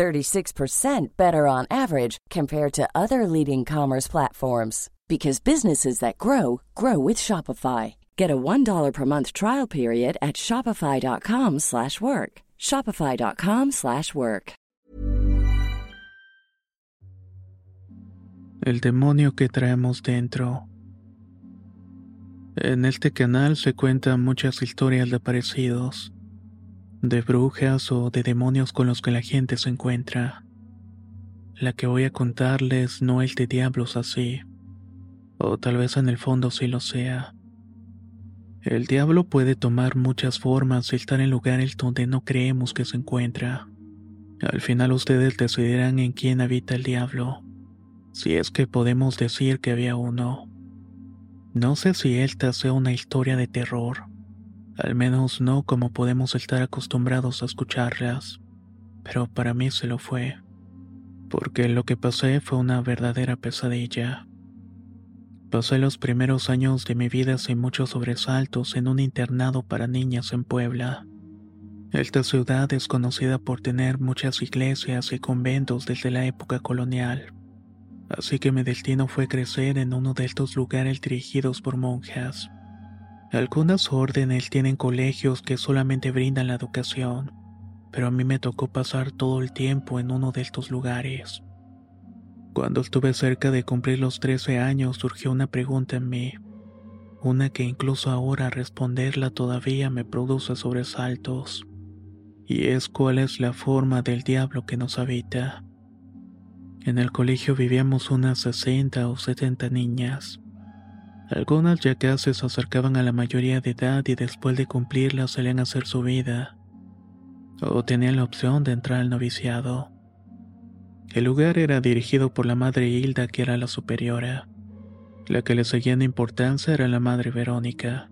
36% better on average compared to other leading commerce platforms because businesses that grow grow with Shopify. Get a $1 per month trial period at shopify.com/work. shopify.com/work. El demonio que traemos dentro. En este canal se cuentan muchas historias de aparecidos, de brujas o de demonios con los que la gente se encuentra. La que voy a contarles no es de diablos así, o tal vez en el fondo sí lo sea. El diablo puede tomar muchas formas y estar en lugares donde no creemos que se encuentra. Al final ustedes decidirán en quién habita el diablo, si es que podemos decir que había uno. No sé si esta sea una historia de terror, al menos no como podemos estar acostumbrados a escucharlas, pero para mí se lo fue, porque lo que pasé fue una verdadera pesadilla. Pasé los primeros años de mi vida sin muchos sobresaltos en un internado para niñas en Puebla. Esta ciudad es conocida por tener muchas iglesias y conventos desde la época colonial. Así que mi destino fue crecer en uno de estos lugares dirigidos por monjas. Algunas órdenes tienen colegios que solamente brindan la educación, pero a mí me tocó pasar todo el tiempo en uno de estos lugares. Cuando estuve cerca de cumplir los 13 años surgió una pregunta en mí, una que incluso ahora responderla todavía me produce sobresaltos, y es cuál es la forma del diablo que nos habita. En el colegio vivíamos unas 60 o 70 niñas. Algunas ya casi se acercaban a la mayoría de edad y después de cumplirla salían a hacer su vida, o tenían la opción de entrar al noviciado. El lugar era dirigido por la madre Hilda, que era la superiora. La que le seguía en importancia era la madre Verónica.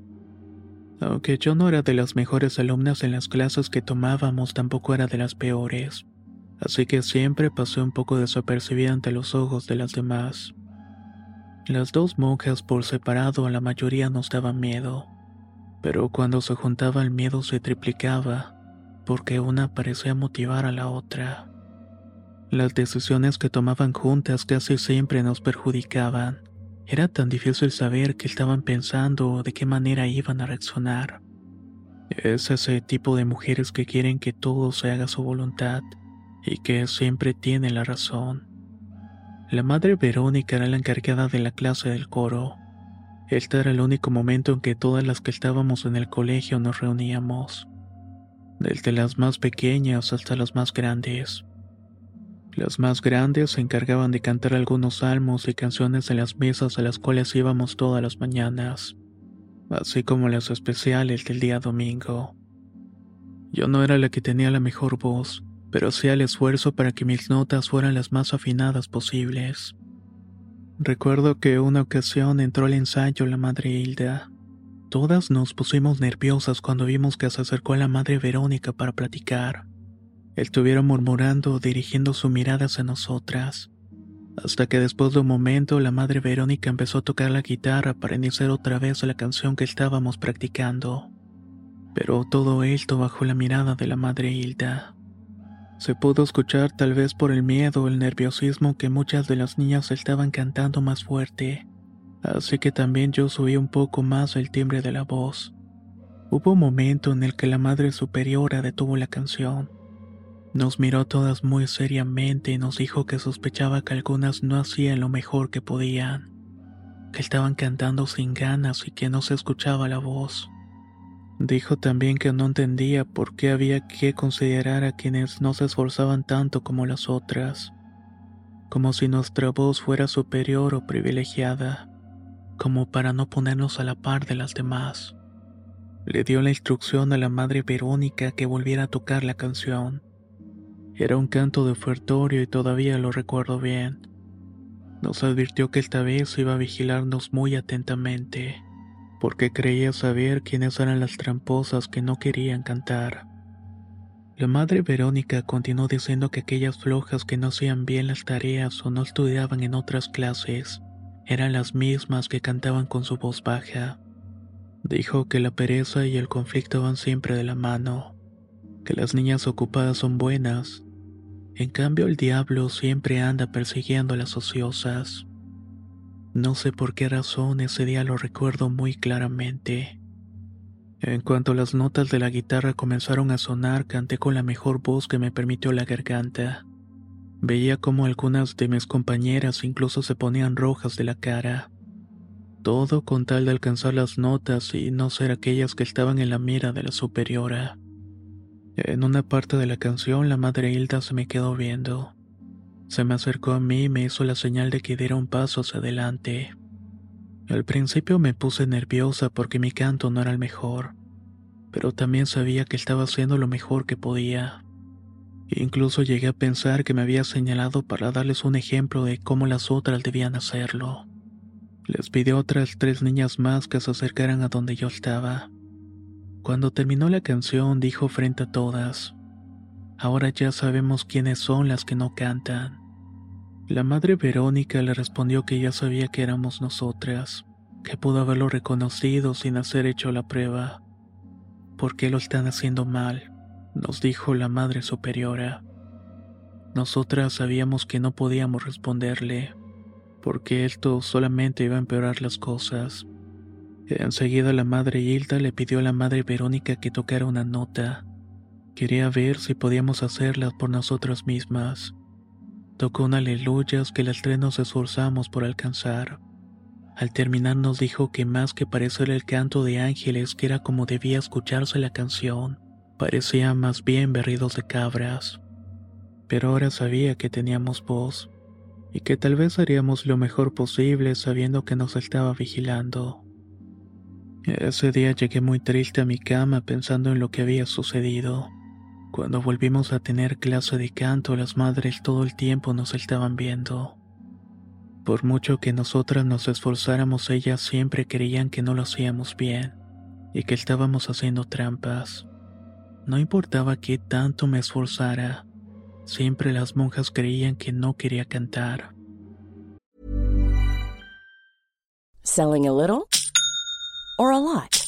Aunque yo no era de las mejores alumnas en las clases que tomábamos, tampoco era de las peores. Así que siempre pasé un poco desapercibida ante los ojos de las demás. Las dos monjas por separado a la mayoría nos daban miedo, pero cuando se juntaba el miedo se triplicaba, porque una parecía motivar a la otra. Las decisiones que tomaban juntas casi siempre nos perjudicaban. Era tan difícil saber qué estaban pensando o de qué manera iban a reaccionar. Es ese tipo de mujeres que quieren que todo se haga su voluntad y que siempre tienen la razón. La madre Verónica era la encargada de la clase del coro. Este era el único momento en que todas las que estábamos en el colegio nos reuníamos, desde las más pequeñas hasta las más grandes. Las más grandes se encargaban de cantar algunos salmos y canciones en las mesas a las cuales íbamos todas las mañanas, así como las especiales del día domingo. Yo no era la que tenía la mejor voz, pero hacía el esfuerzo para que mis notas fueran las más afinadas posibles. Recuerdo que una ocasión entró al ensayo la madre Hilda. Todas nos pusimos nerviosas cuando vimos que se acercó a la madre Verónica para platicar. Estuvieron murmurando, dirigiendo su mirada hacia nosotras. Hasta que después de un momento la madre Verónica empezó a tocar la guitarra para iniciar otra vez la canción que estábamos practicando. Pero todo esto bajo la mirada de la madre Hilda. Se pudo escuchar tal vez por el miedo o el nerviosismo que muchas de las niñas estaban cantando más fuerte, así que también yo subí un poco más el timbre de la voz. Hubo un momento en el que la madre superiora detuvo la canción nos miró todas muy seriamente y nos dijo que sospechaba que algunas no hacían lo mejor que podían, que estaban cantando sin ganas y que no se escuchaba la voz. Dijo también que no entendía por qué había que considerar a quienes no se esforzaban tanto como las otras, como si nuestra voz fuera superior o privilegiada, como para no ponernos a la par de las demás. Le dio la instrucción a la madre Verónica que volviera a tocar la canción. Era un canto de ofertorio y todavía lo recuerdo bien. Nos advirtió que esta vez iba a vigilarnos muy atentamente, porque creía saber quiénes eran las tramposas que no querían cantar. La madre Verónica continuó diciendo que aquellas flojas que no hacían bien las tareas o no estudiaban en otras clases eran las mismas que cantaban con su voz baja. Dijo que la pereza y el conflicto van siempre de la mano, que las niñas ocupadas son buenas, en cambio el diablo siempre anda persiguiendo a las ociosas. No sé por qué razón ese día lo recuerdo muy claramente. En cuanto las notas de la guitarra comenzaron a sonar, canté con la mejor voz que me permitió la garganta. Veía como algunas de mis compañeras incluso se ponían rojas de la cara. Todo con tal de alcanzar las notas y no ser aquellas que estaban en la mira de la superiora. En una parte de la canción la madre Hilda se me quedó viendo. Se me acercó a mí y me hizo la señal de que diera un paso hacia adelante. Al principio me puse nerviosa porque mi canto no era el mejor, pero también sabía que estaba haciendo lo mejor que podía. Incluso llegué a pensar que me había señalado para darles un ejemplo de cómo las otras debían hacerlo. Les pidió a otras tres niñas más que se acercaran a donde yo estaba. Cuando terminó la canción dijo frente a todas, Ahora ya sabemos quiénes son las que no cantan. La madre Verónica le respondió que ya sabía que éramos nosotras, que pudo haberlo reconocido sin hacer hecho la prueba. ¿Por qué lo están haciendo mal? nos dijo la madre superiora. Nosotras sabíamos que no podíamos responderle, porque esto solamente iba a empeorar las cosas. Enseguida la madre Hilda le pidió a la madre Verónica que tocara una nota. Quería ver si podíamos hacerla por nosotras mismas. Tocó un aleluyas que las tres nos esforzamos por alcanzar. Al terminar nos dijo que más que parecer el canto de ángeles que era como debía escucharse la canción, parecía más bien berridos de cabras. Pero ahora sabía que teníamos voz y que tal vez haríamos lo mejor posible sabiendo que nos estaba vigilando. Ese día llegué muy triste a mi cama pensando en lo que había sucedido. Cuando volvimos a tener clase de canto, las madres todo el tiempo nos estaban viendo. Por mucho que nosotras nos esforzáramos, ellas siempre creían que no lo hacíamos bien y que estábamos haciendo trampas. No importaba qué tanto me esforzara, siempre las monjas creían que no quería cantar. Selling a little or a lot?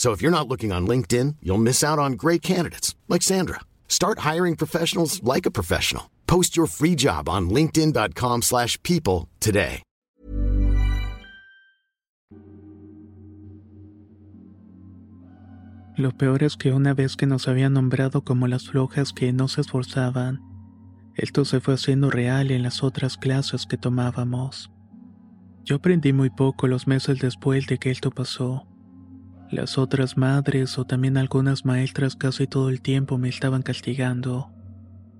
So if you're not looking on LinkedIn, you'll miss out on great candidates like Sandra. Start hiring professionals like a professional. Post your free job on linkedin.com/people today. Lo peor es que una vez que nos habían nombrado como las flojas que no se esforzaban, esto se fue haciendo real en las otras clases que tomábamos. Yo aprendí muy poco los meses después de que esto pasó. Las otras madres o también algunas maestras casi todo el tiempo me estaban castigando.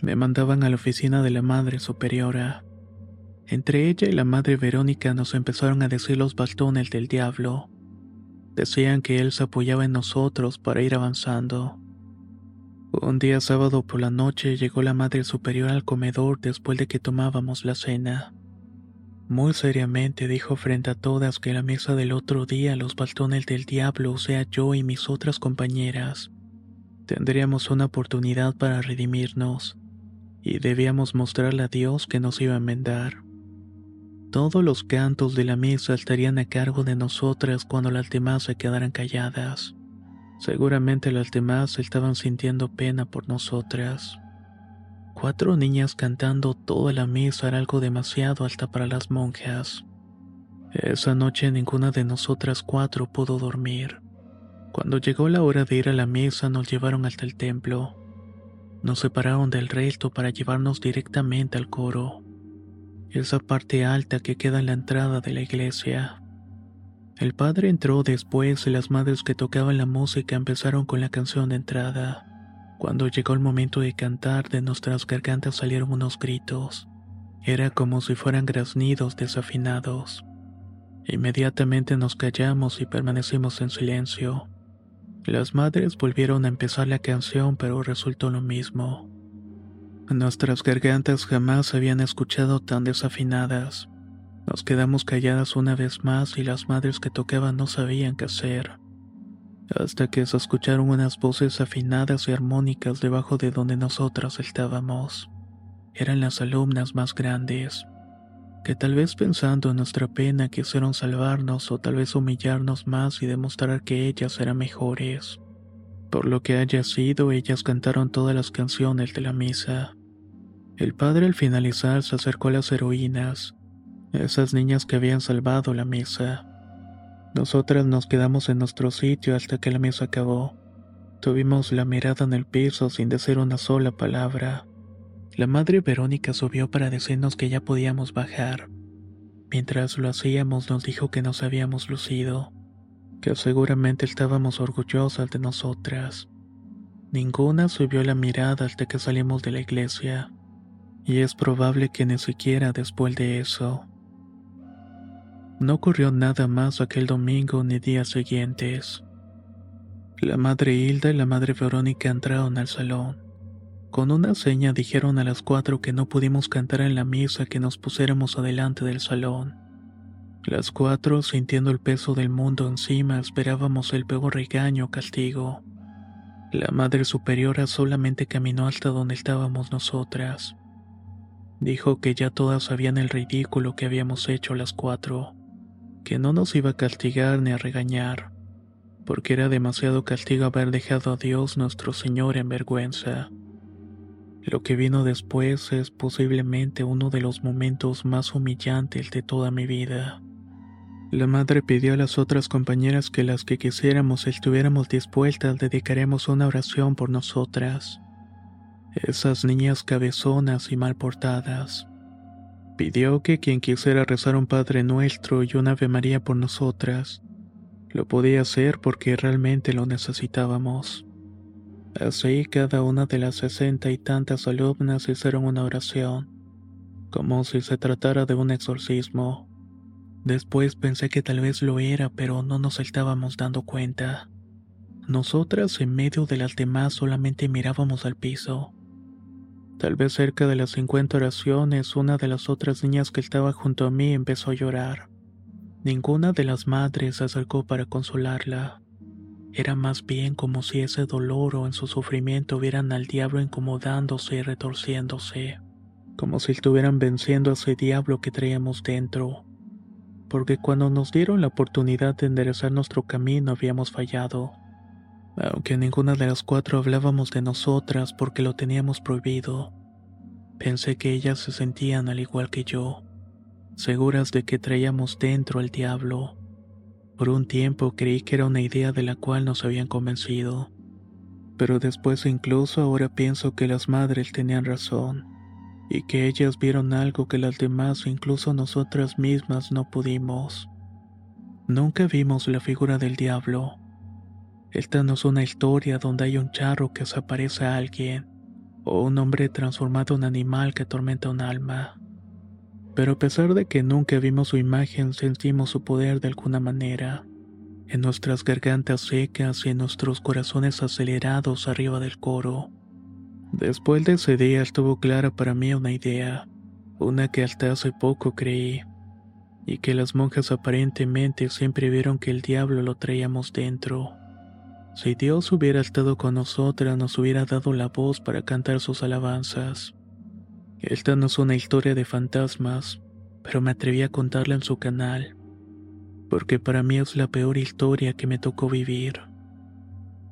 Me mandaban a la oficina de la madre superiora. Entre ella y la madre Verónica nos empezaron a decir los bastones del diablo. Decían que él se apoyaba en nosotros para ir avanzando. Un día sábado por la noche llegó la madre superior al comedor después de que tomábamos la cena. Muy seriamente dijo frente a todas que la mesa del otro día los bastones del diablo, o sea yo y mis otras compañeras, tendríamos una oportunidad para redimirnos y debíamos mostrarle a Dios que nos iba a enmendar. Todos los cantos de la misa estarían a cargo de nosotras cuando las demás se quedaran calladas. Seguramente las demás estaban sintiendo pena por nosotras. Cuatro niñas cantando toda la misa era algo demasiado alta para las monjas. Esa noche ninguna de nosotras cuatro pudo dormir. Cuando llegó la hora de ir a la misa nos llevaron hasta el templo. Nos separaron del resto para llevarnos directamente al coro, esa parte alta que queda en la entrada de la iglesia. El padre entró después y las madres que tocaban la música empezaron con la canción de entrada. Cuando llegó el momento de cantar, de nuestras gargantas salieron unos gritos. Era como si fueran graznidos desafinados. Inmediatamente nos callamos y permanecimos en silencio. Las madres volvieron a empezar la canción, pero resultó lo mismo. Nuestras gargantas jamás habían escuchado tan desafinadas. Nos quedamos calladas una vez más y las madres que tocaban no sabían qué hacer. Hasta que se escucharon unas voces afinadas y armónicas debajo de donde nosotras estábamos. Eran las alumnas más grandes que tal vez pensando en nuestra pena quisieron salvarnos o tal vez humillarnos más y demostrar que ellas eran mejores. Por lo que haya sido, ellas cantaron todas las canciones de la misa. El padre al finalizar se acercó a las heroínas, esas niñas que habían salvado la misa. Nosotras nos quedamos en nuestro sitio hasta que la misa acabó. Tuvimos la mirada en el piso sin decir una sola palabra. La madre Verónica subió para decirnos que ya podíamos bajar. Mientras lo hacíamos nos dijo que nos habíamos lucido, que seguramente estábamos orgullosas de nosotras. Ninguna subió la mirada hasta que salimos de la iglesia, y es probable que ni siquiera después de eso. No ocurrió nada más aquel domingo ni días siguientes. La madre Hilda y la madre Verónica entraron al salón. Con una seña dijeron a las cuatro que no pudimos cantar en la misa que nos pusiéramos adelante del salón. Las cuatro, sintiendo el peso del mundo encima, esperábamos el peor regaño o castigo. La Madre Superiora solamente caminó hasta donde estábamos nosotras. Dijo que ya todas sabían el ridículo que habíamos hecho las cuatro, que no nos iba a castigar ni a regañar, porque era demasiado castigo haber dejado a Dios nuestro Señor en vergüenza. Lo que vino después es posiblemente uno de los momentos más humillantes de toda mi vida. La madre pidió a las otras compañeras que las que quisiéramos estuviéramos dispuestas dedicaremos una oración por nosotras. Esas niñas cabezonas y mal portadas. Pidió que quien quisiera rezar un Padre Nuestro y una Ave María por nosotras, lo podía hacer porque realmente lo necesitábamos. Así cada una de las sesenta y tantas alumnas hicieron una oración, como si se tratara de un exorcismo. Después pensé que tal vez lo era, pero no nos estábamos dando cuenta. Nosotras en medio de las demás solamente mirábamos al piso. Tal vez cerca de las cincuenta oraciones, una de las otras niñas que estaba junto a mí empezó a llorar. Ninguna de las madres se acercó para consolarla. Era más bien como si ese dolor o en su sufrimiento vieran al diablo incomodándose y retorciéndose, como si estuvieran venciendo a ese diablo que traíamos dentro. Porque cuando nos dieron la oportunidad de enderezar nuestro camino habíamos fallado. Aunque ninguna de las cuatro hablábamos de nosotras porque lo teníamos prohibido, pensé que ellas se sentían al igual que yo, seguras de que traíamos dentro al diablo por un tiempo creí que era una idea de la cual nos habían convencido, pero después incluso ahora pienso que las madres tenían razón, y que ellas vieron algo que las demás, incluso nosotras mismas, no pudimos. Nunca vimos la figura del diablo. Esta no es una historia donde hay un charro que se aparece a alguien, o un hombre transformado en animal que atormenta un alma pero a pesar de que nunca vimos su imagen, sentimos su poder de alguna manera. En nuestras gargantas secas y en nuestros corazones acelerados arriba del coro. Después de ese día estuvo clara para mí una idea, una que hasta hace poco creí, y que las monjas aparentemente siempre vieron que el diablo lo traíamos dentro. Si Dios hubiera estado con nosotras, nos hubiera dado la voz para cantar sus alabanzas. Esta no es una historia de fantasmas, pero me atreví a contarla en su canal, porque para mí es la peor historia que me tocó vivir.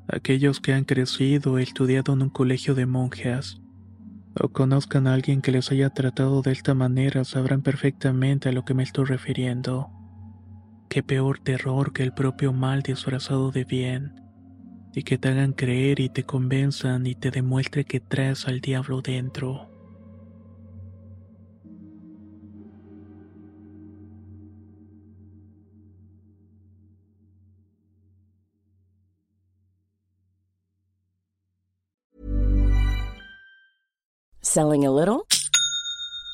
Aquellos que han crecido estudiado en un colegio de monjas, o conozcan a alguien que les haya tratado de esta manera sabrán perfectamente a lo que me estoy refiriendo. Qué peor terror que el propio mal disfrazado de bien, y que te hagan creer y te convenzan y te demuestre que traes al diablo dentro. Selling a little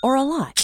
or a lot?